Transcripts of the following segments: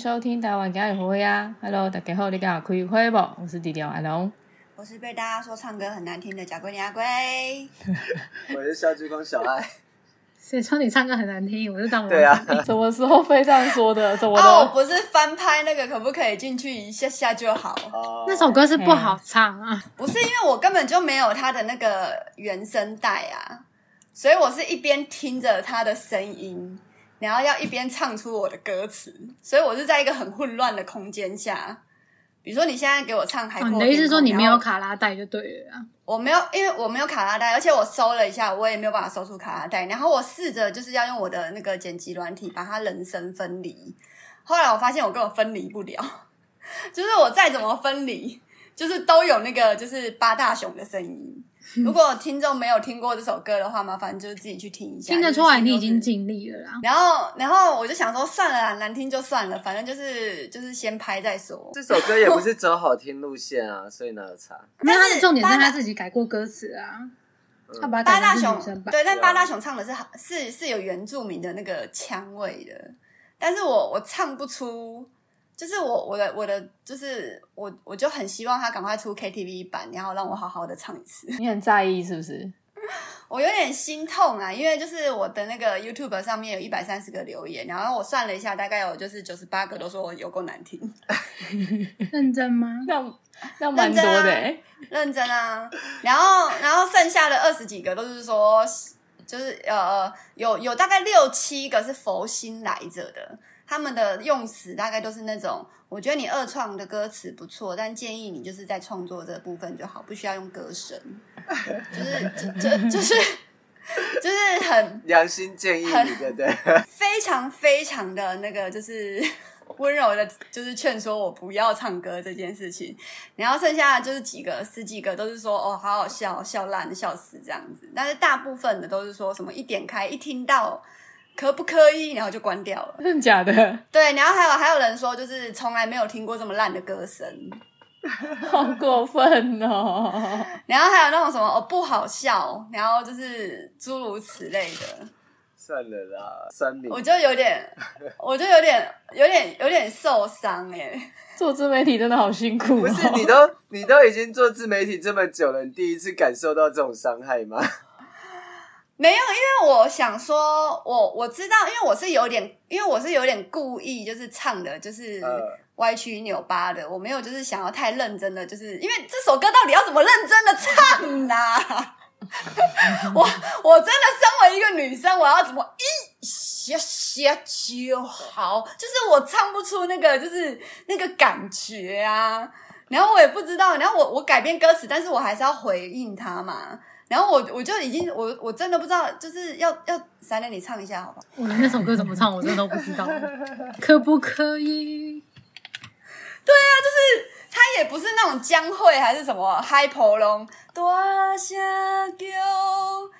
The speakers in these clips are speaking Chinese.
收听台湾家有会呀，Hello，大家好，你敢有开会不？我是弟弟阿龙，我是被大家说唱歌很难听的贾桂琳阿龟，我是小鞠躬小爱。谁说你唱歌很难听？我是当我对啊，什么时候非这样说的？怎么的？哦，不是翻拍那个，可不可以进去一下下就好？哦，那首歌是不好唱啊，不是因为我根本就没有他的那个原声带啊，所以我是一边听着他的声音。然后要一边唱出我的歌词，所以我是在一个很混乱的空间下。比如说，你现在给我唱《你的意思是说你没有卡拉带就对了啊？我没有，因为我没有卡拉带，而且我搜了一下，我也没有办法搜出卡拉带。然后我试着就是要用我的那个剪辑软体把它人声分离，后来我发现我根本分离不了，就是我再怎么分离，就是都有那个就是八大熊的声音。如果听众没有听过这首歌的话，麻烦就是自己去听一下。听得出来你已经尽力了啦。然后，然后我就想说，算了啦，难听就算了，反正就是就是先拍再说。这首歌也不是走好听路线啊，所以哪有差？那他的重点是他自己改过歌词啊，他把八大雄对，但八大雄唱的是是是有原住民的那个腔味的，但是我我唱不出。就是我我的我的就是我我就很希望他赶快出 KTV 版，然后让我好好的唱一次。你很在意是不是？我有点心痛啊，因为就是我的那个 YouTube 上面有一百三十个留言，然后我算了一下，大概有就是九十八个都说我有够难听。认真吗？那那蛮多的、欸认真啊，认真啊。然后然后剩下的二十几个都是说，就是呃有有大概六七个是佛心来着的。他们的用词大概都是那种，我觉得你二创的歌词不错，但建议你就是在创作这部分就好，不需要用歌声，就是就就就是就是很 良心建议你，对不对？非常非常的那个，就是 温柔的，就是劝说我不要唱歌这件事情。然后剩下的就是几个十几个都是说哦，好好笑，笑烂，笑死这样子。但是大部分的都是说什么一点开一听到。可不可以？然后就关掉了。真的假的？对，然后还有还有人说，就是从来没有听过这么烂的歌声，好过分哦。然后还有那种什么哦不好笑，然后就是诸如此类的。算了啦，三年。我就有点，我就有点，有点，有点受伤哎。做自媒体真的好辛苦哦。不是你都你都已经做自媒体这么久了，你第一次感受到这种伤害吗？没有，因为我想说，我我知道，因为我是有点，因为我是有点故意，就是唱的，就是歪曲扭巴的，我没有就是想要太认真的，就是因为这首歌到底要怎么认真的唱呢、啊？我我真的身为一个女生，我要怎么一下下就好？就是我唱不出那个，就是那个感觉啊。然后我也不知道，然后我我改编歌词，但是我还是要回应他嘛。然后我我就已经我我真的不知道，就是要要三连你唱一下好不好？我那首歌怎么唱，我真的都不知道，可不可以？对啊，就是他也不是那种江蕙还是什么海波浪大声叫，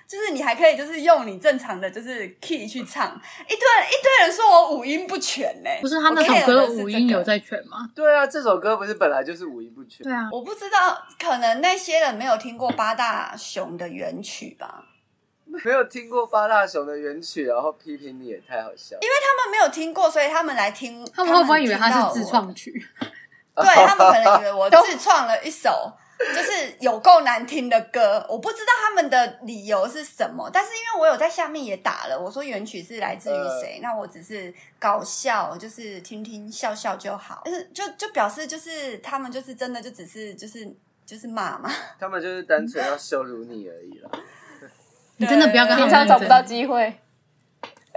就是你还可以就是用你正常的就是 key 去唱。一堆一堆人说我五音不全呢，不是他那首歌五音有在全吗？对啊，这首歌不是本来就是五音不全。对啊，我不知道，可能那些人没有听过八大熊的原曲吧。没有听过八大熊的原曲，然后批评你也太好笑。因为他们没有听过，所以他们来听。他们会不会以为他是自创曲？对，他们可能以为我自创了一首，就是有够难听的歌。我不知道他们的理由是什么，但是因为我有在下面也打了，我说原曲是来自于谁，呃、那我只是搞笑，就是听听笑笑就好。就是就就表示就是他们就是真的就只是就是就是骂嘛。他们就是单纯要羞辱你而已了。你真的不要跟他们平常找不到机会，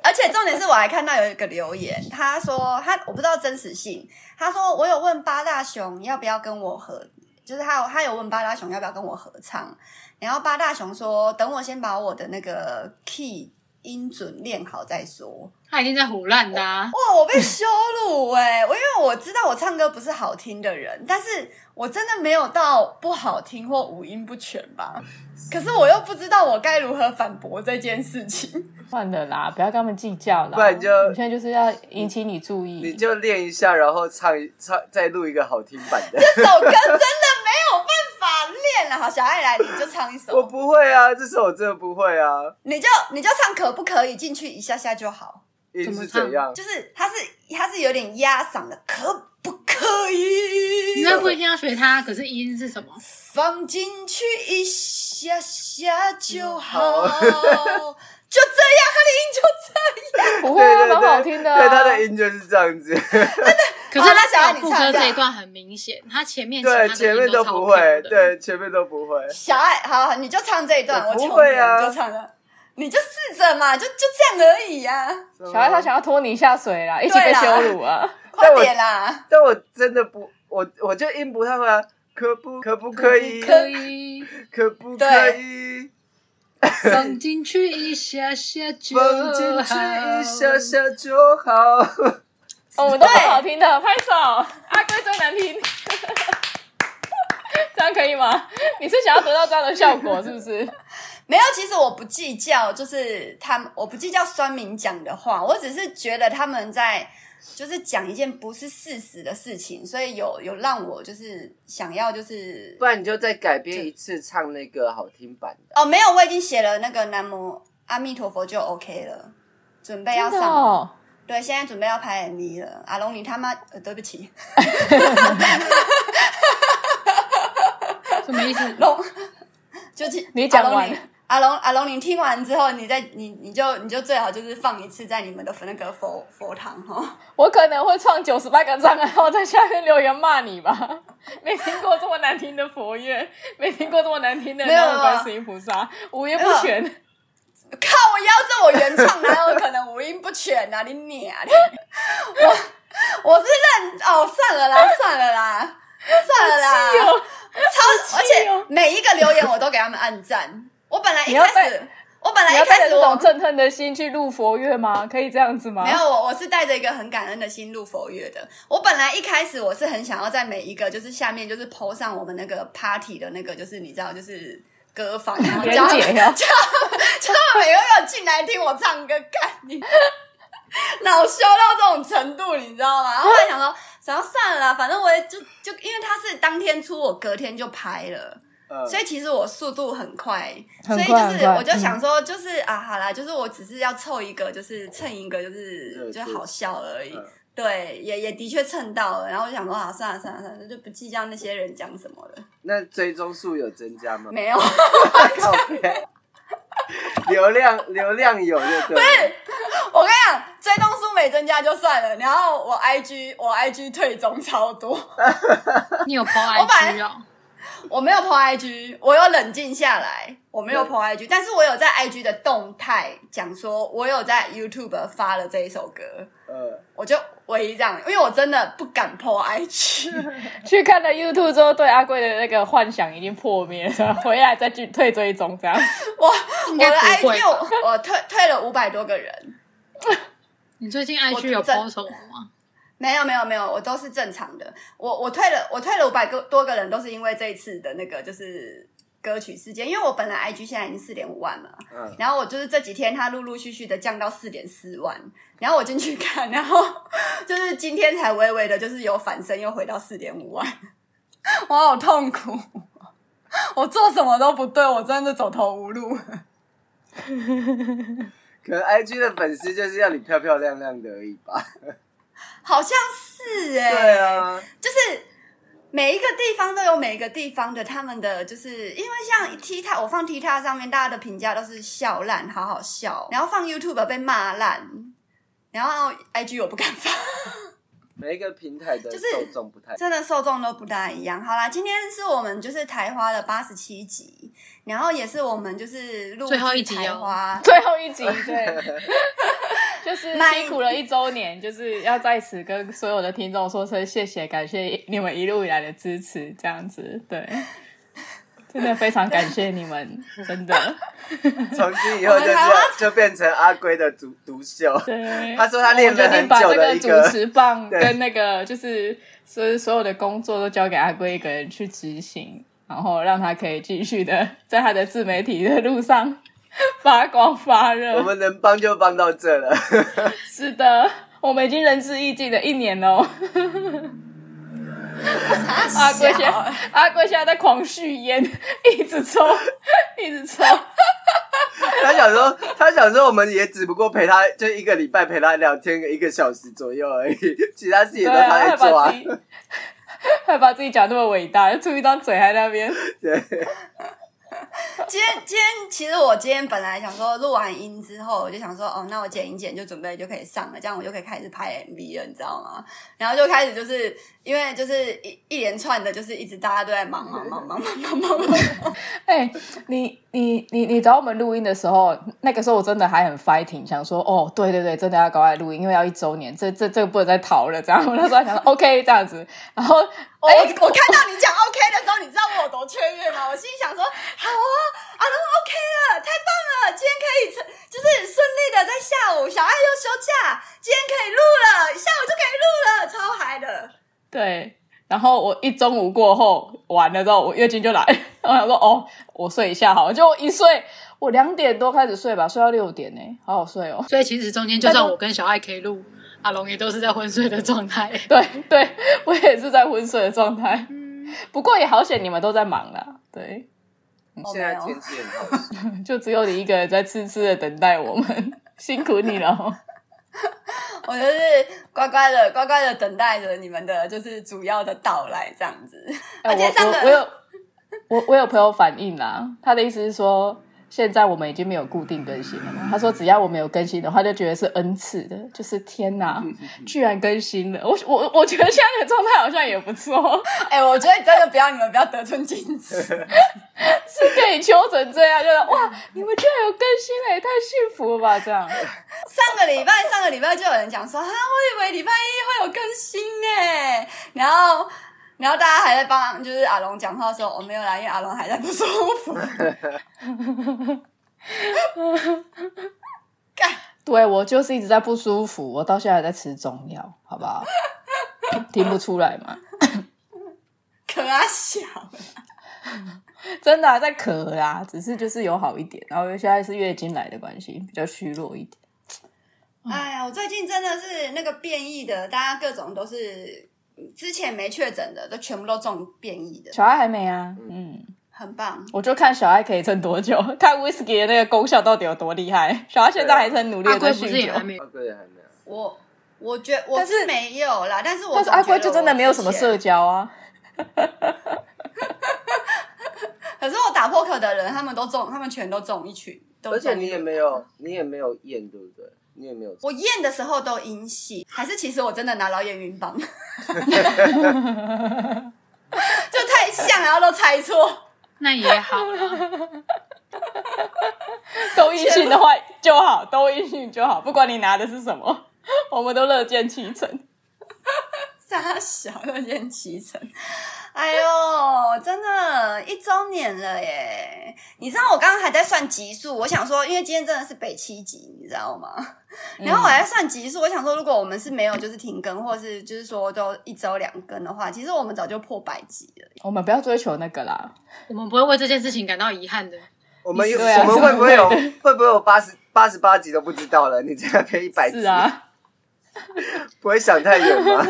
而且重点是我还看到有一个留言，他说他我不知道真实性，他说我有问八大雄要不要跟我合，就是他有他有问八大雄要不要跟我合唱，然后八大雄说等我先把我的那个 key 音准练好再说。他已经在胡乱的啊！哇，我被羞辱哎、欸！我因为我知道我唱歌不是好听的人，但是我真的没有到不好听或五音不全吧？可是我又不知道我该如何反驳这件事情。算了啦，不要跟他们计较啦。不然就你现在就是要引起你注意，你就练一下，然后唱一唱，再录一个好听版的。这首歌真的没有办法练了。好，小爱来，你就唱一首。我不会啊，这首我真的不会啊。你就你就唱可不可以进去一下下就好。音是怎样？就是他是他是有点压嗓的，可不可以？应该不一定要学他，可是音是什么？放进去一下下就好，就这样，他的音就这样，不会啊，蛮好听的、啊。对，他的音就是这样子。可是他小副歌这一段很明显，他前面对前面都不会，对前面都不会。小爱，好，你就唱这一段，我不会啊，就唱了。你就试着嘛，就就这样而已呀、啊。小爱他想要拖你下水啦，一起被羞辱啊！快点啦！但我真的不，我我就应不太会啊。可不可不可以？可以，可不可以？放进去一下下就好。放进去一下下就好。哦，我都很好听的，拍手。阿哥最难听，这样可以吗？你是想要得到这样的效果，是不是？没有，其实我不计较，就是他们，我不计较酸民讲的话，我只是觉得他们在就是讲一件不是事实的事情，所以有有让我就是想要就是，不然你就再改编一次唱那个好听版的哦。没有，我已经写了那个南无阿弥陀佛就 OK 了，准备要上，哦、对，现在准备要拍 MV 了。阿龙，你他妈，呃，对不起，什么意思？龙，就是你讲完。阿龙，阿龙阿龙，你听完之后，你再你你就你就最好就是放一次在你们的那个佛佛堂哈。我可能会创九十八个赞，然后在下面留言骂你吧。没听过这么难听的佛乐，没听过这么难听的那种观世音菩萨，五音不全。靠！我要这我原创，哪有可能五音不全啊？你娘的！我我是认哦，算了啦，算了啦，算了啦。超，而且每一个留言我都给他们按赞。我本来一开始，我本来一开始我这种憎恨的心去录佛乐吗？可以这样子吗？没有，我我是带着一个很感恩的心录佛乐的。我本来一开始我是很想要在每一个就是下面就是 po 上我们那个 party 的那个就是你知道就是歌房，然后叫叫他们叫他们每个人进来听我唱歌，干你恼羞到这种程度，你知道吗？然后我还想说，想要算了啦，反正我也就就因为他是当天出，我隔天就拍了。所以其实我速度很快，很快，所以就是我就想说，嗯、就是啊，好啦，就是我只是要凑一个，就是蹭一个，就是就好笑而已。嗯、对，也也的确蹭到了。然后我就想说，啊，算了算了算了，就不计较那些人讲什么了。那追踪数有增加吗？没有，流量流量有就对。不是，我跟你讲，追踪数没增加就算了。然后我 IG 我 IG 退踪超多。你有 po IG 哦？我没有 po IG，我有冷静下来，我没有 po IG，但是我有在 IG 的动态讲说，我有在 YouTube 发了这一首歌，呃，我就唯一这样，因为我真的不敢 po IG，去看了 YouTube 之后，对阿贵的那个幻想已经破灭了，回来再去退追踪这样，我我的 IG 我，我退退了五百多个人，你最近 IG 有 po 什么吗？没有没有没有，我都是正常的。我我退了，我退了五百个多个人，都是因为这一次的那个就是歌曲事件。因为我本来 IG 现在已经四点五万了，嗯，然后我就是这几天它陆陆续续的降到四点四万，然后我进去看，然后 就是今天才微微的，就是有反升，又回到四点五万，我好痛苦，我做什么都不对，我真的走投无路。可能 IG 的粉丝就是要你漂漂亮亮的而已吧。好像是哎、欸，对啊，就是每一个地方都有每一个地方的他们的，就是因为像 TikTok，我放 TikTok 上面，大家的评价都是笑烂，好好笑。然后放 YouTube 被骂烂，然后 IG 我不敢放。每一个平台的受众不太，真的受众都不大一样。好啦，今天是我们就是台花的八十七集，然后也是我们就是录最后一集台花 最后一集，对，就是辛苦了一周年，就是要在此跟所有的听众说声谢谢，感谢你们一路以来的支持，这样子，对。真的非常感谢你们，真的。从今以后就是就变成阿龟的独独秀。对，他说他练了很久的一个主持棒，跟那个就是所所有的工作都交给阿龟一个人去执行，然后让他可以继续的在他的自媒体的路上 发光发热。我们能帮就帮到这了。是的，我们已经仁至义尽了一年了。阿贵现在阿贵现在在狂续烟，一直抽，一直抽。他想说，他想说，我们也只不过陪他就一个礼拜陪他聊天个一个小时左右而已，其他事情都他在做啊。还把自己讲那么伟大，就出一张嘴在那边。对。今天今天其实我今天本来想说录完音之后，我就想说哦，那我剪一剪就准备就可以上了，这样我就可以开始拍 MV 了，你知道吗？然后就开始就是因为就是一一连串的，就是一直大家都在忙忙忙忙忙忙忙忙。哎，你你你你找我们录音的时候，那个时候我真的还很 fighting，想说哦，对对对，真的要赶快录音，因为要一周年，这这这个不能再逃了。这样 我那时候还想说 OK 这样子，然后。我、欸、我看到你讲 OK 的时候，你知道我有多雀跃吗？我心里想说，好啊，啊都 OK 了，太棒了，今天可以就是顺利的在下午，小爱又休假，今天可以录了，下午就可以录了，超嗨的。对，然后我一中午过后完了之后，我月经就来，然 后我想说哦，我睡一下好了，就一睡，我两点多开始睡吧，睡到六点呢，好好睡哦。所以其实中间就算我跟小爱可以录。阿龙也都是在昏睡的状态，对对，我也是在昏睡的状态。嗯、不过也好险，你们都在忙啦。对，现在天气很好，就只有你一个人在痴痴的等待我们，辛苦你了。我就是乖乖的、乖乖的等待着你们的，就是主要的到来这样子。而且上个我我，我有我我有朋友反映啦，他的意思是说。现在我们已经没有固定更新了嘛。他说只要我们有更新的话，就觉得是恩赐的，就是天哪，居然更新了！我我我觉得现在的状态好像也不错。哎、欸，我觉得真的不要你们不要得寸进尺，是可以揪成这样，就是哇，你们居然有更新了，也太幸福了吧！这样，上个礼拜上个礼拜就有人讲说啊，我以为礼拜一会有更新呢，然后。然后大家还在帮，就是阿龙讲话的时候，我没有来，因为阿龙还在不舒服。干，对，我就是一直在不舒服，我到现在还在吃中药，好不好？听不出来吗？可啊小，真的、啊、在咳啦，只是就是有好一点，然后现在是月经来的关系，比较虚弱一点。哎呀，我最近真的是那个变异的，大家各种都是。之前没确诊的，都全部都中变异的。小爱还没啊，嗯，很棒。我就看小爱可以撑多久，看 whisky 的那个功效到底有多厉害。小爱现在还是很努力的在酗酒。阿龟还没有。我我觉得我是没有啦，但是我但是阿龟就真的没有什么社交啊。可是我打扑克的人，他们都中，他们全都中一群。而且你也没有，你也没有验，对不对？你也没有，我验的时候都阴性，还是其实我真的拿到验孕棒，就太像，然后都猜错，那也好 都阴性的话就好，都阴性就好，不管你拿的是什么，我们都乐见其成。傻小又见其成。哎呦，真的，一周年了耶！你知道我刚刚还在算集数，我想说，因为今天真的是北七集，你知道吗？然后我还在算集数，我想说，如果我们是没有就是停更，或是就是说都一周两更的话，其实我们早就破百集了。我们不要追求那个啦，我们不会为这件事情感到遗憾的。我们有，啊、我们会不会有？会不会有八十八十八集都不知道了？你这样可以一百集啊？不会想太远吗？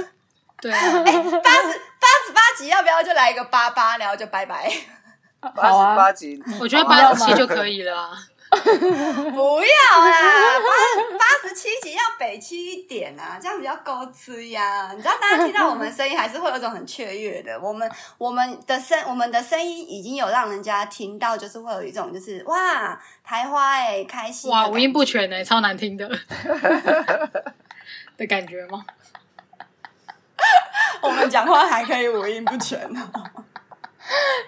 对啊，哎，八十。八十八集要不要就来一个八八，然后就拜拜。八十八集，我觉得八十七就可以了，啊。不要啦，八八十七集要北七一点啊，这样比较高吃呀。你知道，大家听到我们声音还是会有一种很雀跃的。我们我们的声我们的声音已经有让人家听到，就是会有一种就是哇，台花哎，开心哇，五音不全哎，超难听的的感觉吗？我们讲话还可以五音不全。呢，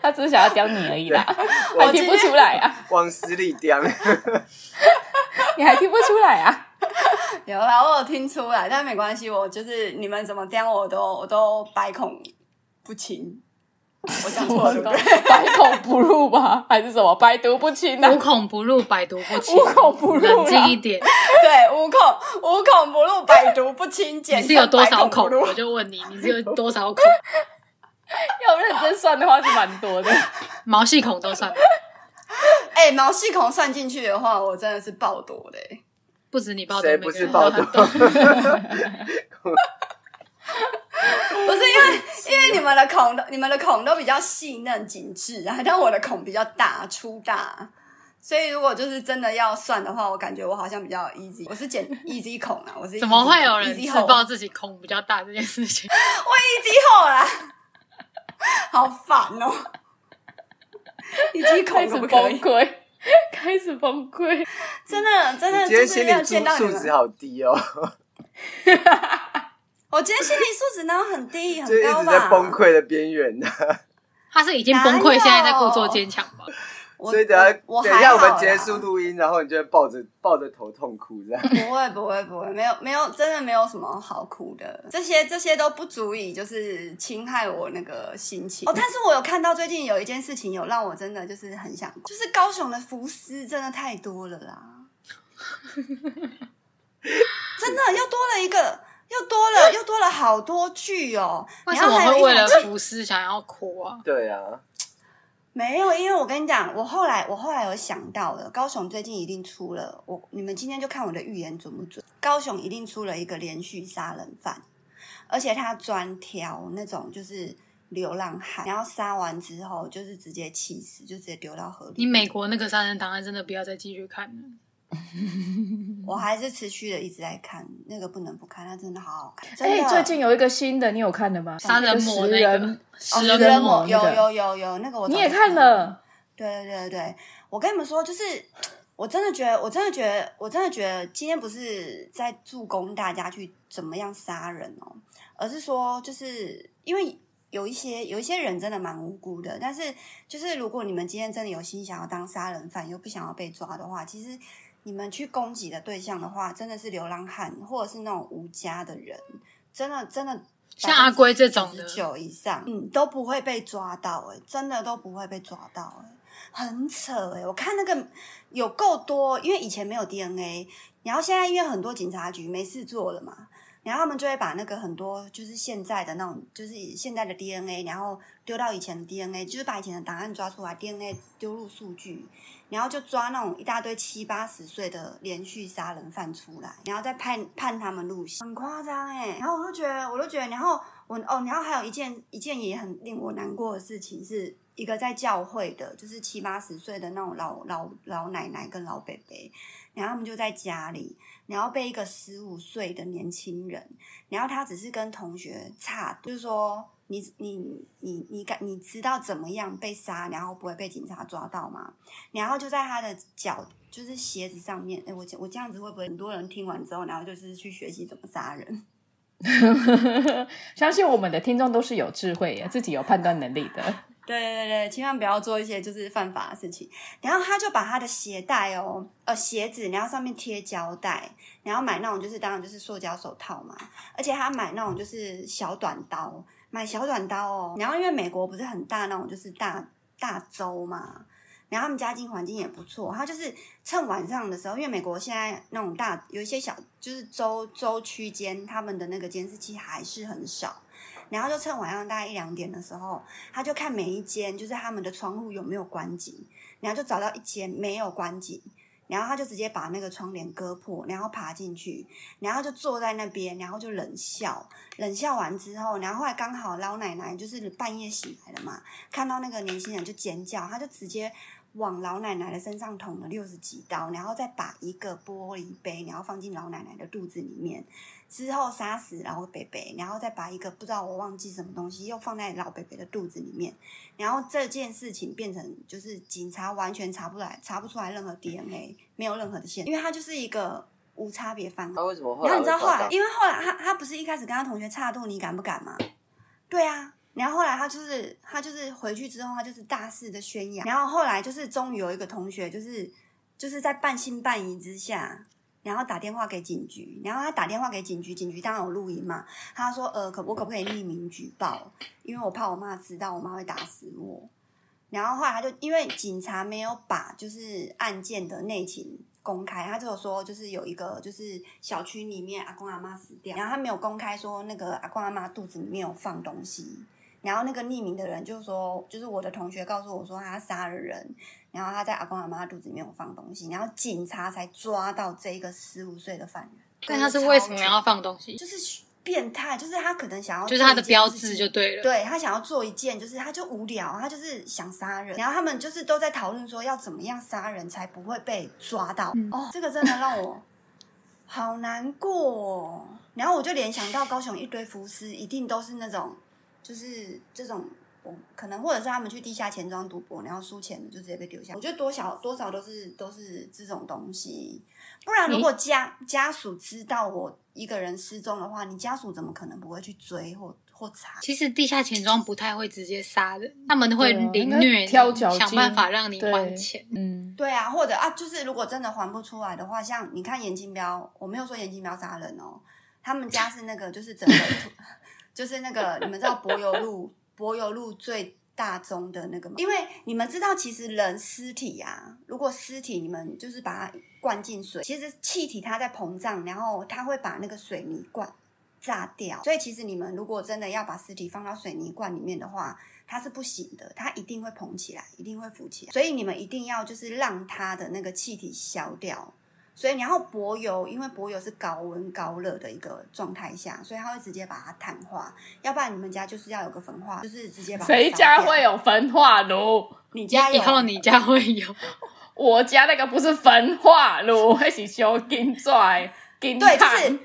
他只是想要刁你而已啦，我听不出来啊，往死里刁，你还听不出来啊？有啦，我有听出来，但没关系，我就是你们怎么刁我都我都百孔不侵。我讲错了，百孔不入吧，还是什么百毒不侵呢？无孔不入，百毒不侵。无孔不入，冷静一点。对，无孔无孔不入，百毒不侵。你是有多少孔？我就问你，你是有多少孔？要认真算的话是蛮多的，毛细孔都算。哎，毛细孔算进去的话，我真的是爆多的。不止你爆多，谁不是爆多？不是因为，因为你们的孔都，你们的孔都比较细嫩紧致啊，但我的孔比较大粗大，所以如果就是真的要算的话，我感觉我好像比较 easy，我是捡 easy 孔啊，我是 怎么会有人自爆自己孔比较大这件事情？我 easy 后啦，好烦哦、喔。以及开始崩溃，开始崩溃，真的真的，今天心理素质好低哦。我今天心理素质哪有很低，很高吧？就一直在崩溃的边缘呢。他是已经崩溃，现在在故作坚强吧？所以等下等下我们结束录音，然后你就会抱着抱着头痛哭这样。不会不会不会，没有没有，真的没有什么好哭的。这些这些都不足以就是侵害我那个心情哦。但是我有看到最近有一件事情，有让我真的就是很想，就是高雄的福斯真的太多了啦。真的又多了一个，又多了 又多了好多句哦。为什么会为了福斯想要哭啊？对啊。没有，因为我跟你讲，我后来我后来有想到了，高雄最近一定出了我，你们今天就看我的预言准不准？高雄一定出了一个连续杀人犯，而且他专挑那种就是流浪汉，然后杀完之后就是直接气死，就直接丢到河里。你美国那个杀人档案真的不要再继续看了。我还是持续的一直在看，那个不能不看，它真的好好看。哎、欸，最近有一个新的，你有看的吗？杀人魔那个，食人魔有有有有那个我，你也看了？对对对对，我跟你们说，就是我真的觉得，我真的觉得，我真的觉得，今天不是在助攻大家去怎么样杀人哦，而是说，就是因为有一些有一些人真的蛮无辜的，但是就是如果你们今天真的有心想要当杀人犯，又不想要被抓的话，其实。你们去攻击的对象的话，真的是流浪汉，或者是那种无家的人，真的真的像阿龟这种的九以上，嗯，都不会被抓到，欸，哎，真的都不会被抓到，欸，哎，很扯，欸，哎，我看那个有够多，因为以前没有 DNA，然后现在因为很多警察局没事做了嘛，然后他们就会把那个很多就是现在的那种就是现在的 DNA，然后丢到以前的 DNA，就是把以前的档案抓出来，DNA 丢入数据。然后就抓那种一大堆七八十岁的连续杀人犯出来，然后再判判他们入刑，很夸张哎。然后我就觉得，我都觉得，然后我哦，然后还有一件一件也很令我难过的事情，是一个在教会的，就是七八十岁的那种老老老奶奶跟老伯伯，然后他们就在家里，然后被一个十五岁的年轻人，然后他只是跟同学差，就是说。你你你你敢你知道怎么样被杀，然后不会被警察抓到吗？然后就在他的脚，就是鞋子上面。哎，我我这样子会不会很多人听完之后，然后就是去学习怎么杀人？相信我们的听众都是有智慧，自己有判断能力的。对对对，千万不要做一些就是犯法的事情。然后他就把他的鞋带哦，呃鞋子，然后上面贴胶带，然后买那种就是当然就是塑胶手套嘛，而且他买那种就是小短刀。买小短刀哦，然后因为美国不是很大那种，就是大大洲嘛，然后他们家境环境也不错，他就是趁晚上的时候，因为美国现在那种大有一些小就是州州区间，他们的那个监视器还是很少，然后就趁晚上大概一两点的时候，他就看每一间就是他们的窗户有没有关紧，然后就找到一间没有关紧。然后他就直接把那个窗帘割破，然后爬进去，然后就坐在那边，然后就冷笑。冷笑完之后，然后后来刚好老奶奶就是半夜醒来了嘛，看到那个年轻人就尖叫，他就直接往老奶奶的身上捅了六十几刀，然后再把一个玻璃杯，然后放进老奶奶的肚子里面。之后杀死老北北，然后再把一个不知道我忘记什么东西又放在老北北的肚子里面，然后这件事情变成就是警察完全查不来，查不出来任何 DNA，没有任何的线，因为他就是一个无差别犯案。他为什么？然后你知道后来，因为后来他他不是一开始跟他同学差度，你敢不敢吗？对啊，然后后来他就是他就是回去之后，他就是大肆的宣扬，然后后来就是终于有一个同学就是就是在半信半疑之下。然后打电话给警局，然后他打电话给警局，警局当然有录音嘛。他说：“呃，可我可不可以匿名举报？因为我怕我妈知道，我妈会打死我。”然后后来他就因为警察没有把就是案件的内情公开，他只有说就是有一个就是小区里面阿公阿妈死掉，然后他没有公开说那个阿公阿妈肚子里面有放东西。然后那个匿名的人就说，就是我的同学告诉我说他杀了人。然后他在阿公阿妈肚子里面有放东西，然后警察才抓到这一个十五岁的犯人。但他是为什么要放东西？就是变态，就是他可能想要就是他的标志就对了，对他想要做一件，就是他就无聊，他就是想杀人，然后他们就是都在讨论说要怎么样杀人才不会被抓到。嗯、哦，这个真的让我好难过哦。然后我就联想到高雄一堆浮尸，一定都是那种就是这种。可能或者是他们去地下钱庄赌博，然后输钱就直接被丢下。我觉得多少多少都是都是这种东西。不然如果家家属知道我一个人失踪的话，你家属怎么可能不会去追或或查？其实地下钱庄不太会直接杀人，他们会凌虐，挑脚想办法让你还钱。嗯，对啊，或者啊，就是如果真的还不出来的话，像你看严金标，我没有说严金标杀人哦，他们家是那个就是整个就是那个你们知道柏油路。柏油路最大宗的那个吗？因为你们知道，其实人尸体啊，如果尸体你们就是把它灌进水，其实气体它在膨胀，然后它会把那个水泥罐炸掉。所以其实你们如果真的要把尸体放到水泥罐里面的话，它是不行的，它一定会膨起来，一定会浮起来。所以你们一定要就是让它的那个气体消掉。所以，你要柏油，因为柏油是高温高热的一个状态下，所以它会直接把它碳化。要不然你们家就是要有个焚化，就是直接把它。谁家会有焚化炉？你家有？以后你家会有？我家那个不是焚化炉，还是烧金砖、金对，就是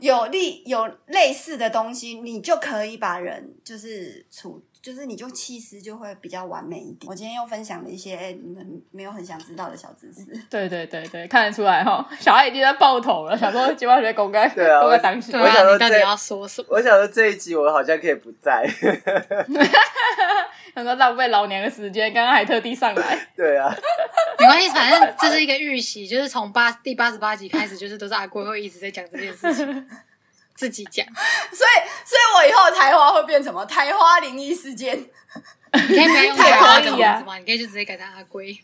有类有类似的东西，你就可以把人就是处。就是你就气势就会比较完美一点。我今天又分享了一些你们没有很想知道的小知识。对对对对，看得出来哈，小孩已经在爆头了，想说今晚学公开，对啊，公开当心。我想说到底要说什么？我想说这一集我好像可以不在。想说浪费老娘的时间，刚刚还特地上来。对啊，没关系，反正这是一个预习，就是从八第八十八集开始，就是都是阿龟会一直在讲这件事情。自己讲，所以，所以我以后台花会变什么？台花灵异事件，你可以不要用台花的名字吗？你可以就直接改成阿龟，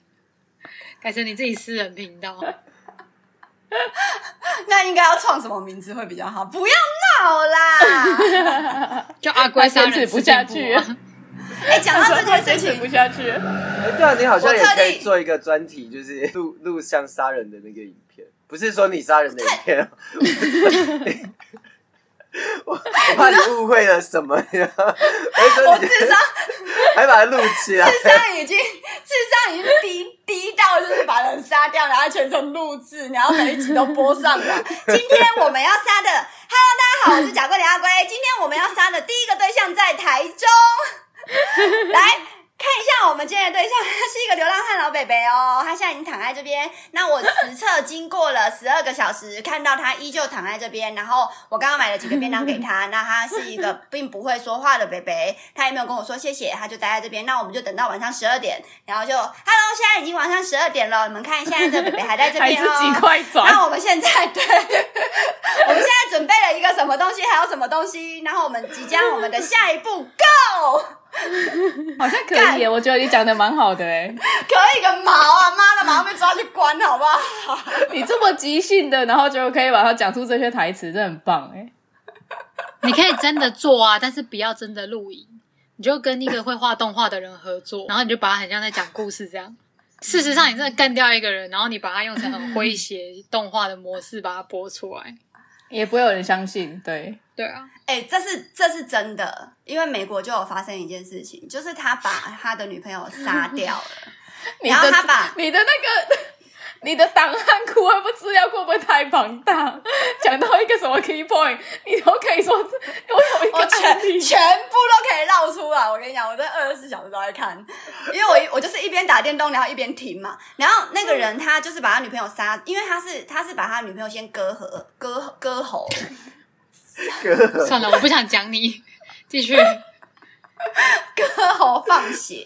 改成你自己私人频道。那应该要创什么名字会比较好？不要闹啦！就阿龟杀人不下去。哎、欸，讲到这件事情不下去。哎，对啊，你好像也可以做一个专题，就是 录录像杀人的那个影片，不是说你杀人的影片。我 我怕你误会了什么呀？我智商 还把它录起来，智商已经智商已经低低到就是把人杀掉，然后全程录制，然后每一集都播上了。今天我们要杀的，Hello，大家好，我是甲贵廉阿龟。今天我们要杀的第一个对象在台中，来。看一下我们今天的对象，他是一个流浪汉老伯伯哦，他现在已经躺在这边。那我实测经过了十二个小时，看到他依旧躺在这边。然后我刚刚买了几个便当给他。那他是一个并不会说话的伯伯，他也没有跟我说谢谢，他就待在这边。那我们就等到晚上十二点，然后就 Hello，现在已经晚上十二点了，你们看现在这个伯伯还在这边哦。那我们现在对，我们现在准备了一个什么东西，还有什么东西？然后我们即将我们的下一步 Go。好像可以，我觉得你讲的蛮好的哎，可以个毛啊！妈的，马上被抓去关，好不好？你这么即兴的，然后就可以把它讲出这些台词，真的很棒哎！你可以真的做啊，但是不要真的录影，你就跟一个会画动画的人合作，然后你就把它很像在讲故事这样。事实上，你真的干掉一个人，然后你把它用成很诙谐动画的模式把它播出来。也不会有人相信，对对啊，哎、欸，这是这是真的，因为美国就有发生一件事情，就是他把他的女朋友杀掉了，然后他把你的那个。你的档案库会不资料库会不会太庞大？讲到一个什么 key point，你都可以说我有一个全全部都可以绕出来。我跟你讲，我这二十四小时都在看，因为我我就是一边打电动，然后一边听嘛。然后那个人他就是把他女朋友杀，因为他是他是把他女朋友先割喉割割喉。割算了，我不想讲你，继续 割喉放血。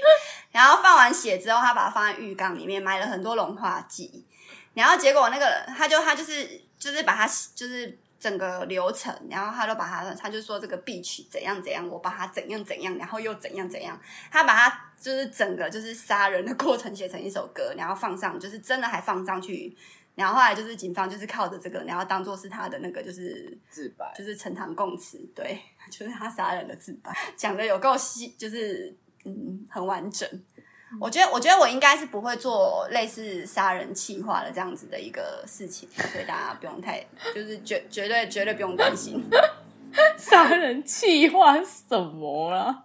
然后放完血之后，他把它放在浴缸里面，买了很多溶化剂。然后结果那个他就他就是就是把它就是整个流程，然后他就把它他就说这个 beach 怎样怎样，我把它怎样怎样，然后又怎样怎样。他把它就是整个就是杀人的过程写成一首歌，然后放上，就是真的还放上去。然后后来就是警方就是靠着这个，然后当做是他的那个就是自白，就是呈堂供词，对，就是他杀人的自白，讲的有够细，就是。嗯，很完整。我觉得，我觉得我应该是不会做类似杀人气化的这样子的一个事情，所以大家不用太，就是绝绝对绝对不用担心。杀人气化什么啊？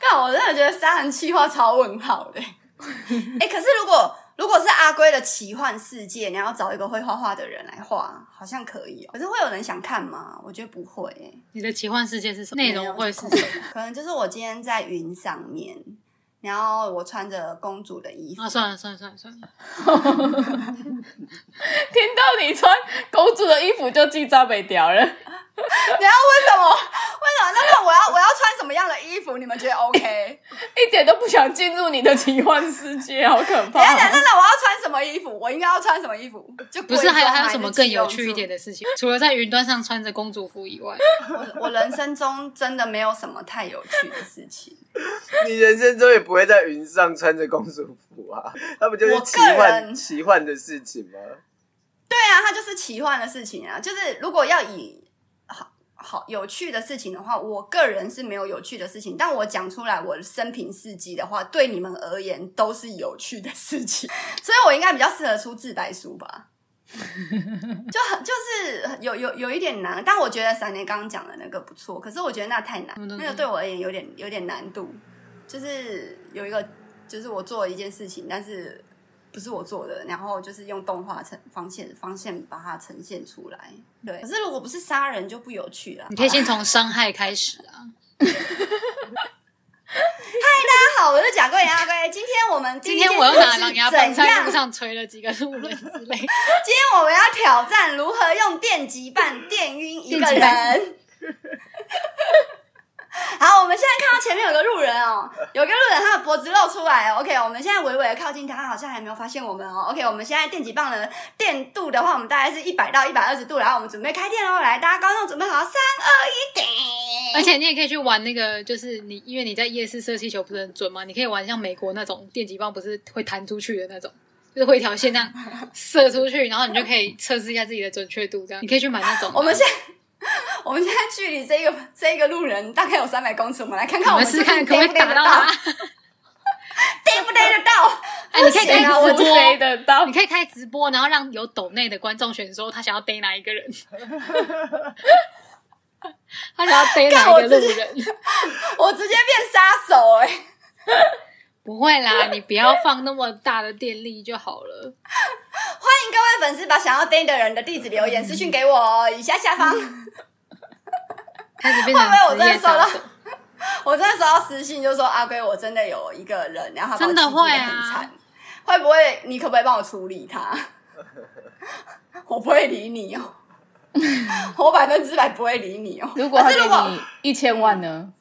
但我真的觉得杀人气化超问号的。哎、欸，可是如果如果是阿龟的奇幻世界，你要找一个会画画的人来画，好像可以哦。可是会有人想看吗？我觉得不会。你的奇幻世界是什么？内容会是什么？可能就是我今天在云上面。然后我穿着公主的衣服啊，算了算了算了算了，听到你穿公主的衣服就记招北屌了。然后为什么？为什么？那个我要我要穿什么样的衣服？你们觉得 OK？一点都不想进入你的奇幻世界，好可怕！等等等等，我要穿什么衣服？我应该要穿什么衣服？就不是还有还有什么更有趣一点的事情？除了在云端上穿着公主服以外，我我人生中真的没有什么太有趣的事情。你人生中也不会在云上穿着公主服啊？那不就是奇幻奇幻的事情吗？对啊，它就是奇幻的事情啊。就是如果要以好好有趣的事情的话，我个人是没有有趣的事情。但我讲出来我的生平事迹的话，对你们而言都是有趣的事情。所以我应该比较适合出自白书吧。就很就是有有有一点难，但我觉得闪电刚刚讲的那个不错，可是我觉得那太难，那个对我而言有点有点难度。就是有一个，就是我做了一件事情，但是不是我做的，然后就是用动画呈方线方线把它呈现出来。对，可是如果不是杀人就不有趣了。你可以先从伤害开始啊。嗨，大家好，我是贾桂琳阿龟。今天我们今天我又拿狼牙棒在路上吹了几个路人之类。今天我们要挑战如何用电击棒电晕一个人。好，我们现在看到前面有个路人哦，有个路人他的脖子露出来哦。OK，我们现在微微的靠近他，他好像还没有发现我们哦。OK，我们现在电击棒的电度的话，我们大概是一百到一百二十度，然后我们准备开电哦。来，大家观众准备好，三二一，点。而且你也可以去玩那个，就是你因为你在夜市射气球不是很准嘛？你可以玩像美国那种电击棒，不是会弹出去的那种，就是会一条线这样射出去，然后你就可以测试一下自己的准确度。这样，你可以去买那种。我们现在。我们现在距离这个这一个路人大概有三百公尺，我们来看看我们是看可不可以打到他，逮不逮得到？哎，你可以开直播，逮得到。你可以开直播，然后让有抖内的观众选说他想要逮哪一个人，他想要逮哪一个路人，我直接变杀手哎、欸！不会啦，你不要放那么大的电力就好了。欢迎各位粉丝把想要逮的人的地址留言私讯给我，以下下方。开始变成职业杀手。我真的收到私信，就说阿龟，我真的有一个人，然后他真的会很惨，会不会？你可不可以帮我处理他？我不会理你哦，我百分之百不会理你哦。如果他给你一千万呢？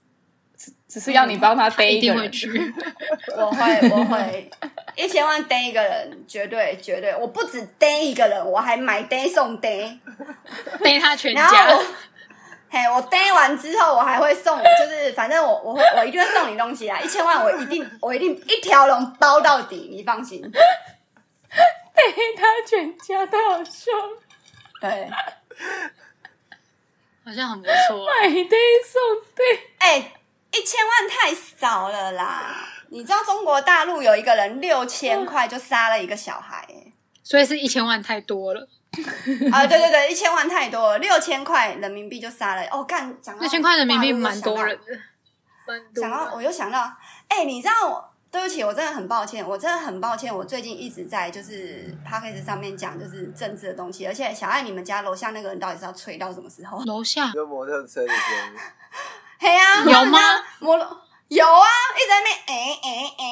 只是要你帮他逮一个人去，我会我会一千万逮一个人，绝对绝对，我不止逮一个人，我还买逮送逮，逮他全家。嘿，我逮完之后，我还会送，就是反正我我会我一定会送你东西啊！一千万我一定我一定一条龙包到底，你放心。逮他全家都好笑，对，好像很不错。买逮送逮，哎、欸。一千万太少了啦！你知道中国大陆有一个人六千块就杀了一个小孩，所以是一千万太多了 啊！对对对，一千万太多了，六千块人民币就杀了哦！干，讲到六千块人民币蛮多人的，想到我又想到，哎、欸，你知道我？对不起，我真的很抱歉，我真的很抱歉，我最近一直在就是 Podcast 上面讲就是政治的东西，而且小爱你们家楼下那个人到底是要吹到什么时候？楼下有摩托车的声音。嘿呀，有吗？摩有啊，一直在那边哎哎哎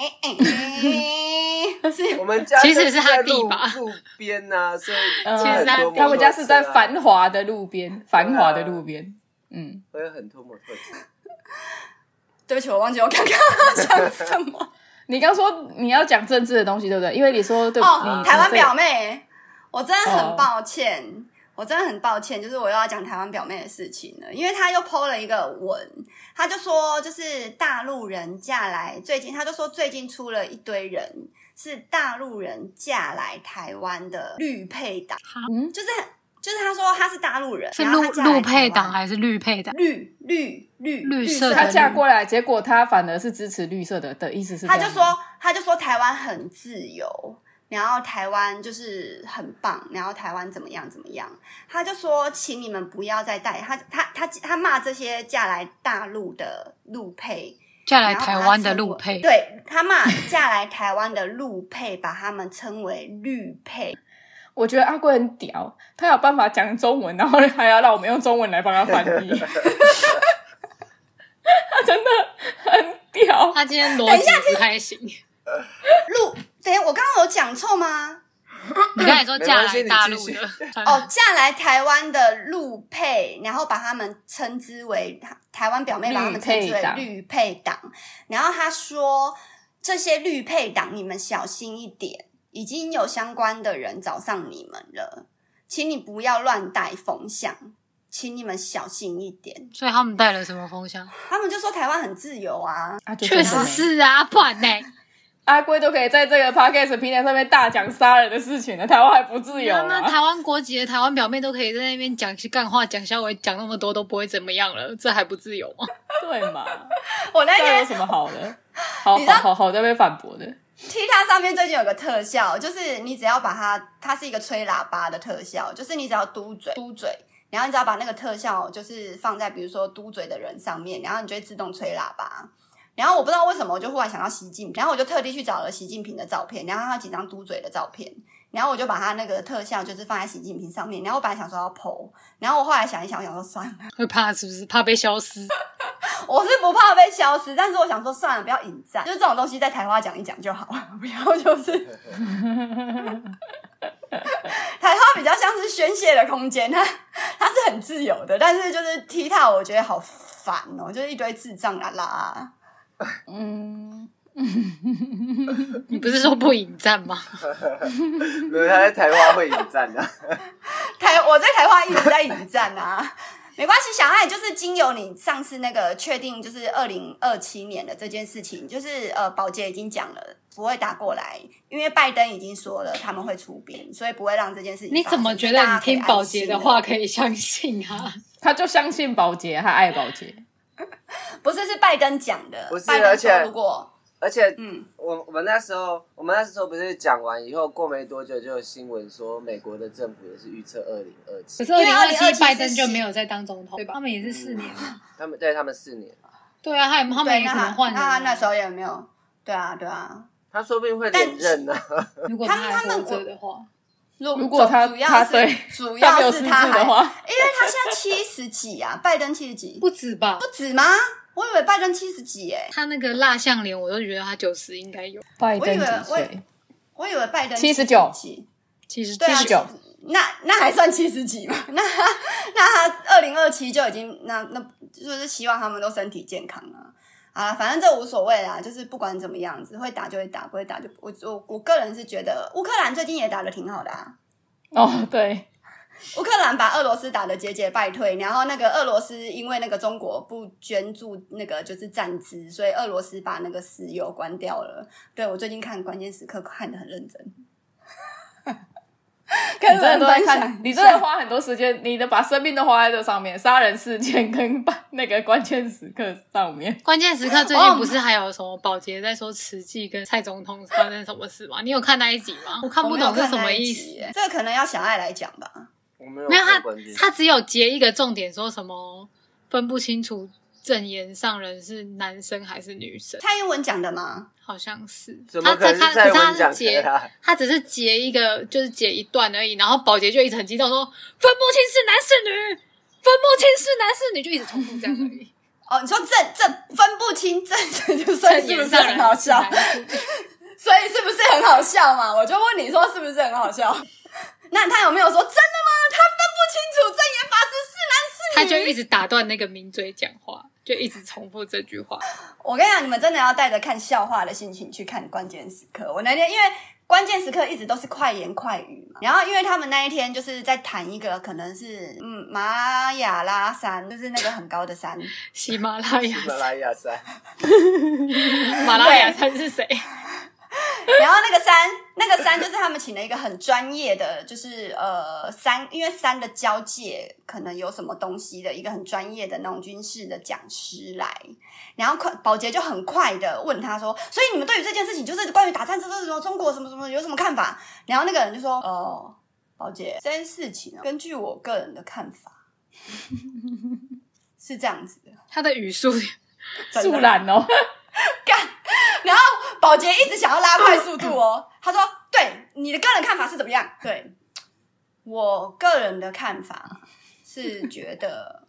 哎，是我们家其实是他地吧？路边呐，所以其实他他们家是在繁华的路边，繁华的路边，嗯，我有很多摩托车。对不起，我忘记我刚刚要讲什么。你刚说你要讲政治的东西，对不对？因为你说对哦，台湾表妹，我真的很抱歉。我真的很抱歉，就是我又要讲台湾表妹的事情了，因为她又 po 了一个文，他就说就是大陆人嫁来，最近他就说最近出了一堆人是大陆人嫁来台湾的绿配党，嗯，就是就是他说他是大陆人，是陆陆配党还是绿配党？绿绿绿绿色，他嫁过来，结果他反而是支持绿色的的意思是，他就说他就说台湾很自由。然后台湾就是很棒，然后台湾怎么样怎么样，他就说，请你们不要再带他，他他他骂这些嫁来大陆的陆配，嫁来台湾的陆配，对，他骂 嫁来台湾的陆配，把他们称为绿配。我觉得阿贵很屌，他有办法讲中文，然后还要让我们用中文来帮他翻译，他真的很屌。他今天逻辑不太行。陆，等下，我刚刚有讲错吗？你刚才说嫁来大陆的 哦，嫁来台湾的陆配，然后把他们称之为台湾表妹，把他们称之为绿配党。然后他说，这些绿配党，你们小心一点，已经有相关的人找上你们了，请你不要乱带风向，请你们小心一点。所以他们带了什么风向？他们就说台湾很自由啊，啊确实是啊，不然呢？阿龟都可以在这个 podcast 平台上面大讲杀人的事情了，台湾还不自由吗？那台湾国籍的台湾表妹都可以在那边讲些干话、讲笑话，讲那么多都不会怎么样了，这还不自由吗？对嘛？我那天有什么好的？好好好好在被反驳的。踢踏上面最近有个特效，就是你只要把它，它是一个吹喇叭的特效，就是你只要嘟嘴嘟嘴，然后你只要把那个特效就是放在比如说嘟嘴的人上面，然后你就会自动吹喇叭。然后我不知道为什么，我就忽然想到习近平，然后我就特地去找了习近平的照片，然后他几张嘟嘴的照片，然后我就把他那个特效就是放在习近平上面，然后我本来想说要 po，然后我后来想一想，我想说算了，会怕是不是？怕被消失？我是不怕被消失，但是我想说算了，不要引战，就是这种东西在台花讲一讲就好了，不要就是 台花比较像是宣泄的空间，它它是很自由的，但是就是踢踏，我觉得好烦哦，就是一堆智障啦啦。嗯，你不是说不引战吗？没有，他在台花会引战啊。台我在台花一直在引战啊，没关系。小爱就是经由你上次那个确定，就是二零二七年的这件事情，就是呃，保洁已经讲了不会打过来，因为拜登已经说了他们会出兵，所以不会让这件事情。你怎么觉得你听保洁的话可以相信啊？他就相信保洁，他爱宝杰。不是，是拜登讲的。不是，而且如果而且，嗯，我我们那时候，我们那时候不是讲完以后，过没多久就有新闻说，美国的政府也是预测二零二七。可是二零二七拜登就没有再当总统，对吧？他们也是四年。他们对他们四年。对啊，他们他们也可能换。那他那时候也没有。对啊，对啊。他说不定会连任呢。如果他还活着的话。如果他主要是 主要是他还，因为他现在七十几啊，拜登七十几，不止吧？不止吗？我以为拜登七十几耶，他那个蜡像脸，我都觉得他九十应该有。拜登几岁？我以为拜登七十九，七七十九，那那还算七十几吗？那那他二零二七就已经那那就是希望他们都身体健康啊啊，反正这无所谓啦，就是不管怎么样子，会打就会打，不会打就我我我个人是觉得乌克兰最近也打的挺好的啊。哦，对。乌克兰把俄罗斯打的节节败退，然后那个俄罗斯因为那个中国不捐助那个就是战资，所以俄罗斯把那个石油关掉了。对，我最近看关键时刻看的很认真，你真的都在看，你真的花很多时间，你的把生命都花在这上面，杀人事件跟把那个关键时刻上面。关键时刻最近不是还有什么保洁在说慈济跟蔡总统发生什么事吗？你有看那一集吗？我看不懂是什么意思。这个可能要小爱来讲吧。没有，没有他，他只有截一个重点，说什么分不清楚证言上人是男生还是女生。蔡英文讲的吗？好像是。怎么可能是他是截？他只是截一个，就是截一段而已。然后保洁就一直很激动说：“分不清是男是女，分不清是男是女，就一直重复这样而已。”哦，你说证证分不清证，就算是不是很好笑？所以是不是很好笑嘛？我就问你说是不是很好笑？那他有没有说真的吗？他分不清楚证言法师是？他就一直打断那个名嘴讲话，就一直重复这句话。我跟你讲，你们真的要带着看笑话的心情去看关键时刻。我那天因为关键时刻一直都是快言快语嘛，然后因为他们那一天就是在谈一个可能是嗯马雅拉山，就是那个很高的山，喜马拉雅喜马拉雅山，马拉雅山是谁？然后那个山，那个山就是他们请了一个很专业的，就是呃山，因为山的交界可能有什么东西的一个很专业的那种军事的讲师来。然后快保洁就很快的问他说：“所以你们对于这件事情，就是关于打战争什么中国什么什么有什么看法？”然后那个人就说：“哦，保洁，这件事情根据我个人的看法 是这样子的。”他的语速肃然哦，干。然后保洁一直想要拉快速度哦。他说：“对，你的个人看法是怎么样？”对，我个人的看法是觉得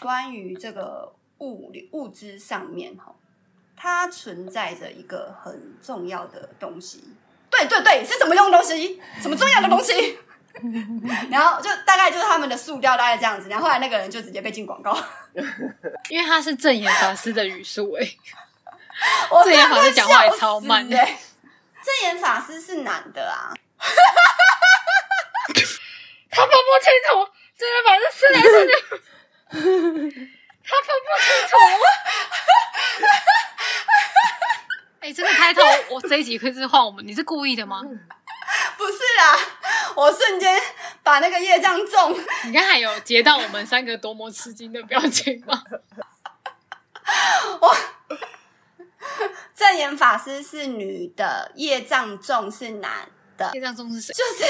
关于这个。物物资上面哈，它存在着一个很重要的东西。对对对，是什么用东西？什么重要的东西？然后就大概就是他们的塑料，大概这样子。然后后来那个人就直接被进广告，因为他是正言法师的语速哎。证言法师讲话也超慢的。证言法师是男的啊。他分不清楚证言法师是男是女。他分不清楚。哎、欸，这个开头，我这一集可以是换我们，你是故意的吗？不是啦，我瞬间把那个业障重。你看还有截到我们三个多么吃惊的表情吗？我 证严法师是女的，业障重是男的。业障重是谁？就是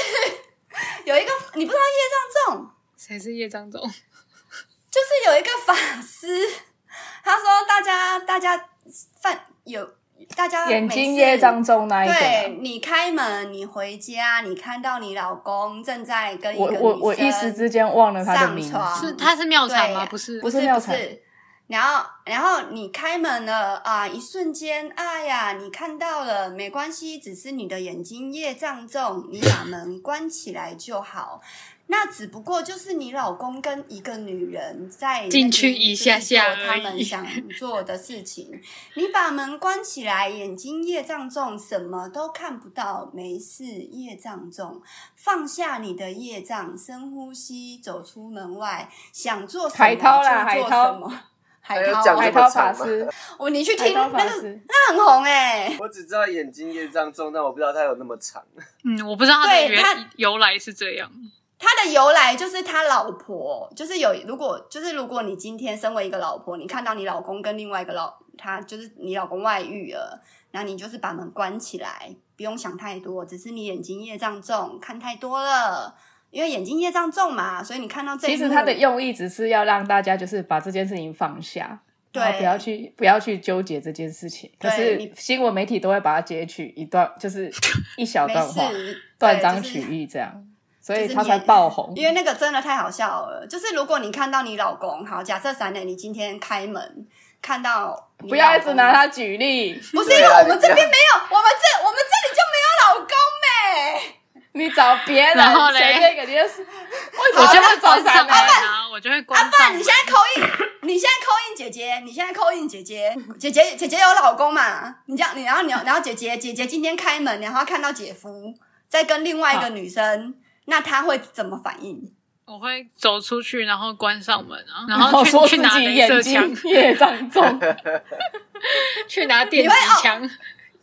有一个，你不知道业障重？谁是业障重？就是有一个法师，他说大家大家犯有大家眼睛业障重那一个，对，你开门，你回家，你看到你老公正在跟一个女生我我我一时之间忘了他的名字，是他是妙禅吗？不是不是不是，然后然后你开门了啊，一瞬间，哎呀，你看到了，没关系，只是你的眼睛业障重，你把门关起来就好。那只不过就是你老公跟一个女人在进去一下下他们想做的事情。你把门关起来，眼睛业障重，什么都看不到，没事，业障重，放下你的业障，深呼吸，走出门外，想做什么就做什么。海涛，海涛法师，我你去听那个，那很红哎、欸。我只知道眼睛业障重，但我不知道他有那么长。嗯，我不知道它的原由来是这样。他的由来就是他老婆，就是有如果就是如果你今天身为一个老婆，你看到你老公跟另外一个老他就是你老公外遇了，那你就是把门关起来，不用想太多，只是你眼睛业障重，看太多了，因为眼睛业障重嘛，所以你看到这。其实他的用意只是要让大家就是把这件事情放下，对，不要去不要去纠结这件事情。可是新闻媒体都会把它截取一段，就是 一小段话，断章取义这样。所以他才爆红，因为那个真的太好笑了。就是如果你看到你老公，好，假设三年，你今天开门看到，不要一直拿他举例，不是因为我们这边没有，我们这我们这里就没有老公咩？你找别人，然后嘞，这个就是，我就会找上门啊，我就会关上。阿爸，你现在 call in，你现在 call in 姐姐，你现在 call in 姐姐，姐姐姐姐有老公嘛？你这样，你然后你然后姐姐姐姐今天开门，然后看到姐夫在跟另外一个女生。那他会怎么反应？我会走出去，然后关上门啊，然后去去拿镭射枪，业障重，去拿电子枪。你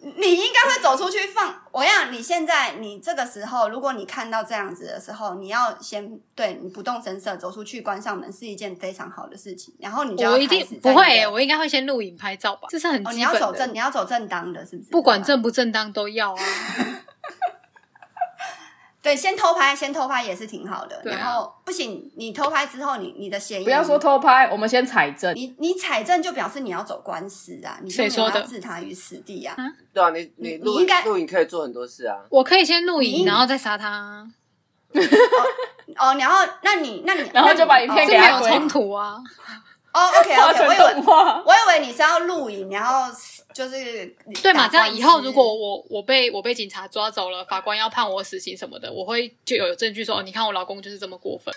应该会走出去放。我要你现在，你这个时候，如果你看到这样子的时候，你要先对你不动声色走出去，关上门是一件非常好的事情。然后你就要我一定不会、欸，我应该会先录影拍照吧，这是很基本的。哦、你要走正，你要走正当的，是不是？不管正不正当都要啊。对，先偷拍，先偷拍也是挺好的。啊、然后不行，你偷拍之后你，你你的嫌疑不要说偷拍，我们先采证。你你采证就表示你要走官司啊，你就没有要置他于死地啊。对啊，你你录录影可以做很多事啊。我可以先录影，然后再杀他。哦，然后那你那你然后就把影片给他没有冲突啊。哦，OK OK，我以为我以为你是要录影，然后。就是对嘛？这样以后如果我我被我被警察抓走了，法官要判我死刑什么的，我会就有证据说哦，你看我老公就是这么过分。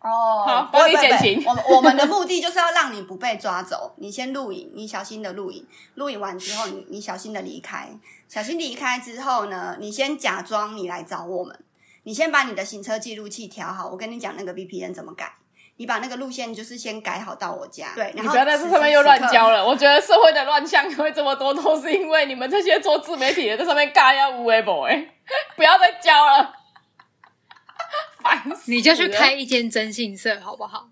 哦，好，帮你减刑。我我们的目的就是要让你不被抓走。你先录影，你小心的录影，录影完之后，你你小心的离开。小心离开之后呢，你先假装你来找我们，你先把你的行车记录器调好。我跟你讲那个 VPN 怎么改。你把那个路线就是先改好到我家，对，然后你不要在这上面又乱教了。我觉得社会的乱象会这么多，都是因为你们这些做自媒体的在上面尬要无为 boy，不要再教了，烦死！你就去开一间征信社好不好？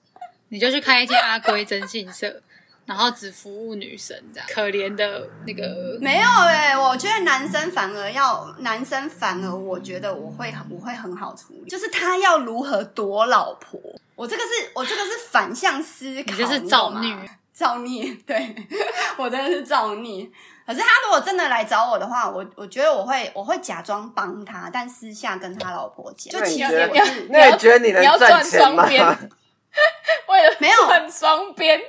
你就去开一间阿龟征信社。然后只服务女生这样，可怜的那个没有哎、欸，我觉得男生反而要男生反而我觉得我会我会很好处理，就是他要如何躲老婆，我这个是我这个是反向思考，你就是造孽造孽，对 我真的是造孽。可是他如果真的来找我的话，我我觉得我会我会假装帮他，但私下跟他老婆讲，就其实我是那你觉得你能赚钱吗？为 了没有很双边，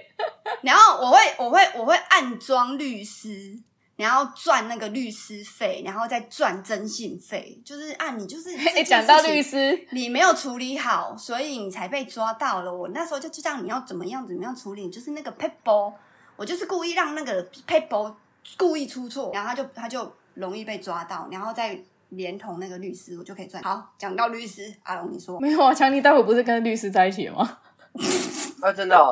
然后我会我会我会暗装律师，然后赚那个律师费，然后再赚征信费。就是啊，你就是 哎，讲到律师，你没有处理好，所以你才被抓到了。我那时候就知道你要怎么样怎么样处理，就是那个 paper，我就是故意让那个 paper 故意出错，然后他就他就容易被抓到，然后再连同那个律师，我就可以赚。好，讲到律师，阿龙你说没有啊？强尼待会不是跟律师在一起吗？啊，真的、哦，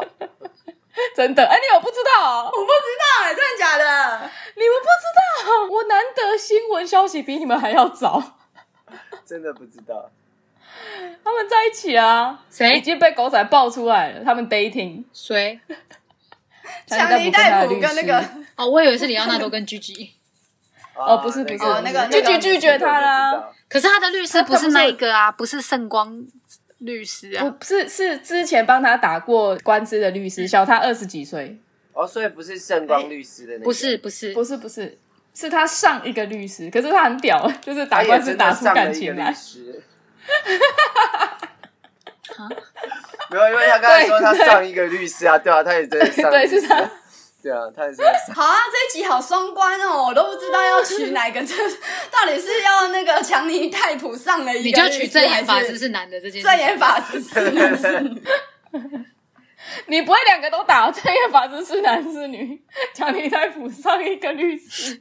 真的，哎、欸，你有不知道？我不知道、欸，哎，真的假的？你们不知道？我难得新闻消息比你们还要早，真的不知道。他们在一起啊？谁已经被狗仔爆出来了？他们 dating 谁？强尼戴普跟那个 哦，我以为是李奥纳多跟 Gigi。哦，不是不是，哦，那个 Gigi 拒绝他啦。可是他的律师不是那一个啊，不是圣光。律师啊，不是，是之前帮他打过官司的律师，小他二十几岁。哦，所以不是圣光律师的那个，不是，不是，不是，不是，是他上一个律师，可是他很屌，就是打官司打出感情来。啊？没有，因为他刚才说他上一个律师啊，对啊，他也真的上，对，是他。对啊，他也是。好啊，这一集好双关哦，我都不知道要取哪个，这到底是要那个强尼太普上了一个，你就取证严法师是男的这件事，证言法师是男是女，你不会两个都打？证严法师是男是女？强尼太普上一个律师，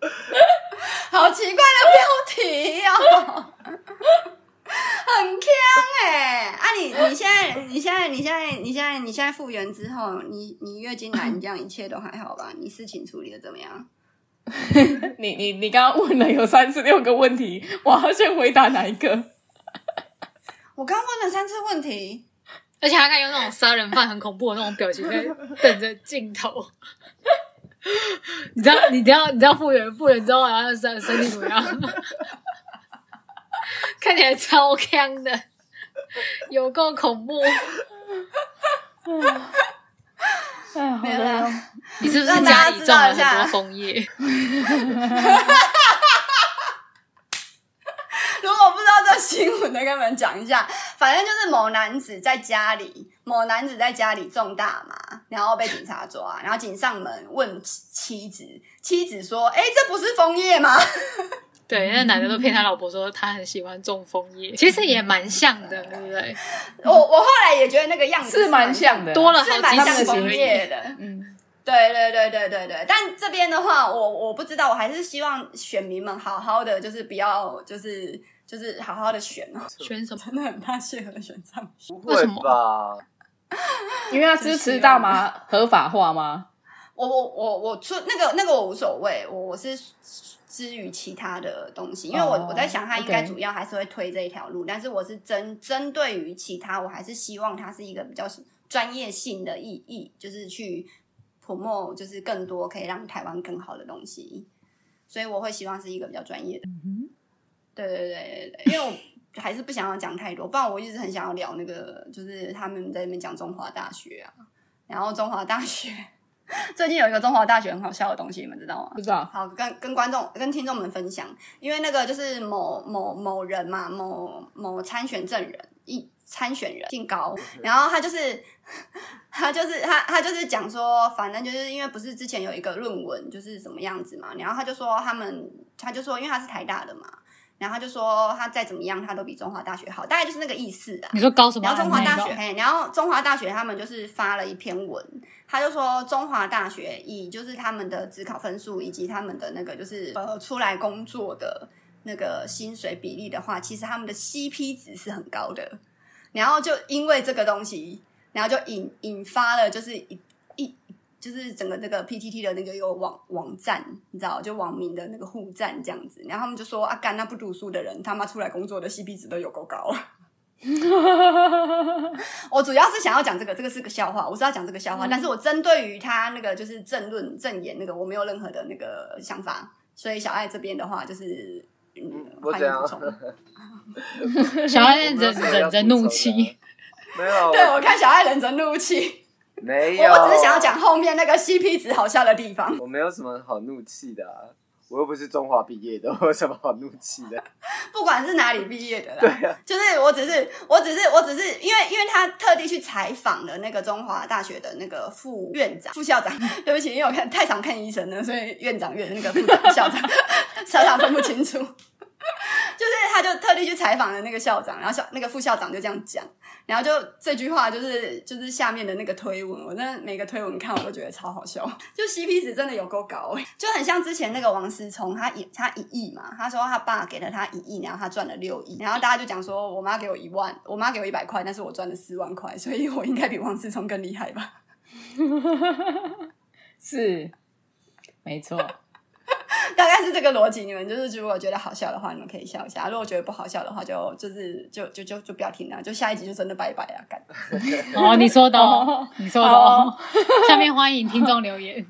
好奇怪的标题哦。很强哎！啊你，你你现在你现在你现在你现在你现在复原之后，你你月经来，你这样一切都还好吧？你事情处理的怎么样？你你你刚刚问了有三十六个问题，我要先回答哪一个？我刚问了三次问题，而且还敢用那种杀人犯很恐怖的那种表情在等着镜头。你知道？你知道？你知道复原复原之后然后身身体怎么样？看起来超锵的，有够恐怖。没有了，你是不是家里种了很多枫叶？如果不知道这新闻，的跟你们讲一下。反正就是某男子在家里，某男子在家里种大麻，然后被警察抓，然后警上门问妻子，妻子说：“哎，这不是枫叶吗？” 对，那男的都骗他老婆说他很喜欢种枫叶，其实也蛮像的，对不对？我我后来也觉得那个样子是蛮像的，多了好几像枫叶的。嗯，对对对对对对。但这边的话，我我不知道，我还是希望选民们好好的，就是不要，就是就是好好的选哦。选什么？真的很怕谢和选上去。不会吧？因为要支持大麻合法化吗？我我我我出那个那个我无所谓，我我是。之于其他的东西，因为我我在想，他应该主要还是会推这一条路，oh. 但是我是针针对于其他，我还是希望它是一个比较专业性的意义，就是去 promote，就是更多可以让台湾更好的东西，所以我会希望是一个比较专业的。嗯、mm，hmm. 对对对对对，因为我还是不想要讲太多，不然我一直很想要聊那个，就是他们在那边讲中华大学啊，然后中华大学。最近有一个中华大学很好笑的东西，你们知道吗？不知道。好，跟跟观众、跟听众们分享，因为那个就是某某某人嘛，某某参选证人一参选人姓高，然后他就是 他就是他他就是讲说，反正就是因为不是之前有一个论文就是什么样子嘛，然后他就说他们，他就说因为他是台大的嘛。然后他就说，他再怎么样，他都比中华大学好，大概就是那个意思啊。你说高什么？然后中华大学，嘿，然后中华大学他们就是发了一篇文，他就说中华大学以就是他们的指考分数以及他们的那个就是呃出来工作的那个薪水比例的话，其实他们的 CP 值是很高的。然后就因为这个东西，然后就引引发了就是一一就是整个这个 PTT 的那个有网网站，你知道，就网民的那个互战这样子，然后他们就说啊，干那不读书的人，他妈出来工作的 CP 值都有够高。我主要是想要讲这个，这个是个笑话，我是要讲这个笑话，嗯、但是我针对于他那个就是政论政言那个，我没有任何的那个想法，所以小爱这边的话就是，嗯，欢迎补充。小爱忍忍着怒气，没有，对我看小爱忍着怒气，没有，我只是想要讲后面那个 CP 值好笑的地方，我没有什么好怒气的啊。我又不是中华毕业的，我有什么好怒气的？不管是哪里毕业的啦，对啊，就是我只是，我只是，我只是，因为因为他特地去采访了那个中华大学的那个副院长、副校长。对不起，因为我看太常看医生了，所以院长、院那个副长、校长 常常分不清楚。就是他就特地去采访了那个校长，然后校那个副校长就这样讲。然后就这句话，就是就是下面的那个推文，我真的每个推文看我都觉得超好笑，就 CP 值真的有够高，就很像之前那个王思聪，他一他一亿嘛，他说他爸给了他一亿，然后他赚了六亿，然后大家就讲说，我妈给我一万，我妈给我一百块，但是我赚了四万块，所以我应该比王思聪更厉害吧？是，没错。大概是这个逻辑，你们就是如果觉得好笑的话，你们可以笑一下；如果觉得不好笑的话就，就就是就就就就不要听了，就下一集就真的拜拜啊！干 哦，你说的，哦，你说的，哦，下面欢迎听众留言。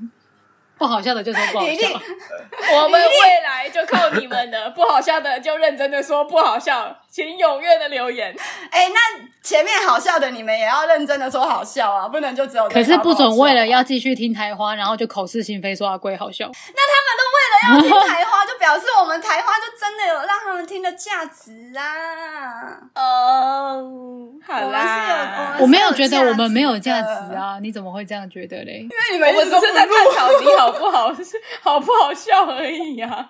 不好笑的就说不好笑，我们未来就靠你们的。不好笑的就认真的说不好笑，请踊跃的留言。哎、欸，那前面好笑的你们也要认真的说好笑啊，不能就只有。可是不准为了要继续听台花，然后就口是心非说阿贵好笑。那他们都为了要听台花，就表示我们台花就真的有让他们听的价值啊。哦，好啦，我，我没有觉得我们没有价值啊，你怎么会这样觉得嘞？因为你们我们只是在探讨你好。不好？是好不好笑而已呀、啊。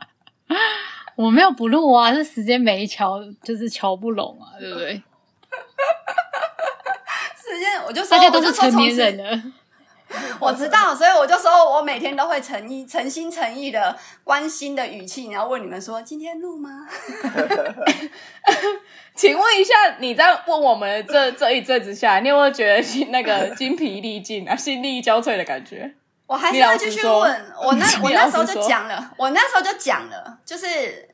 我没有不录啊，是时间没瞧，就是瞧不拢啊，对不对？时间我就说大家都是成年人了，我知道，所以我就说我每天都会诚意、诚心诚意的关心的语气，然后问你们说今天录吗？请问一下，你在问我们这这一阵子下来，你有没有觉得那个精疲力尽啊，心力交瘁的感觉？我还是要继续问我那我那时候就讲了，我那时候就讲了，就是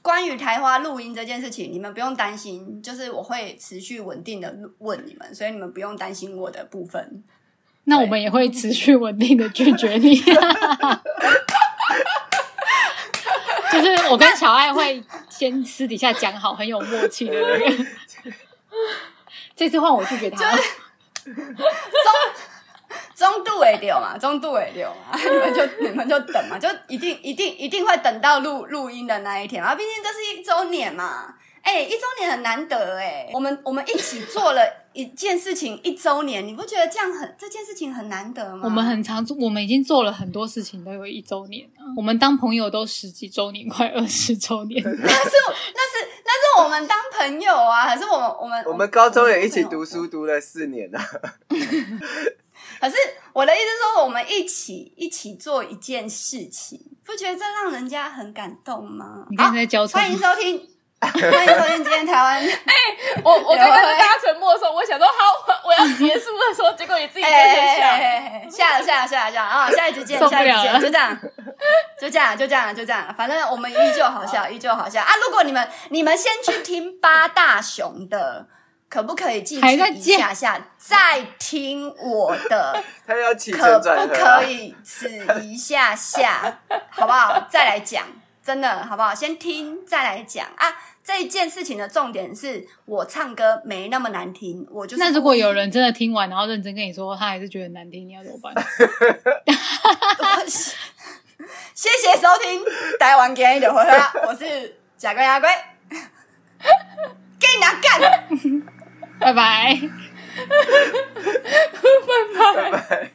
关于台花录音这件事情，你们不用担心，就是我会持续稳定的问你们，所以你们不用担心我的部分。那我们也会持续稳定的拒绝你，就是我跟小爱会先私底下讲好，很有默契的那个。这次换我拒绝他。中度尾流嘛，中度尾流嘛，你们就你们就等嘛，就一定一定一定会等到录录音的那一天啊！毕竟这是一周年嘛，哎、欸，一周年很难得哎，我们我们一起做了一件事情一周年，你不觉得这样很这件事情很难得吗？我们很常做，我们已经做了很多事情都有一周年了，我们当朋友都十几周年，快二十周年，那是那是那是我们当朋友啊，还是我们我们我们高中也一起读书读了四年了。可是我的意思是说，我们一起一起做一件事情，不觉得这让人家很感动吗？你刚才在交欢迎收听，欢迎收听今天台湾。哎、欸，我我刚刚在大家沉默的时候，我想说好，我要结束的时候，结果你自己在先下，下了下了下了下了啊！下一集见，下一集见，就这样，就这样，就这样，就这样。反正我们依旧好笑，依旧好笑啊！如果你们你们先去听八大熊的。可不可以继续一下下再听我的？他要可不可以此一下下，好不好？再来讲，真的好不好？先听再来讲啊！这一件事情的重点是我唱歌没那么难听，我就是。那如果有人真的听完，然后认真跟你说，他还是觉得难听，你要怎么办？谢谢收听台湾今日就回来，我是假龟阿龟，给你拿干。拜拜，拜拜。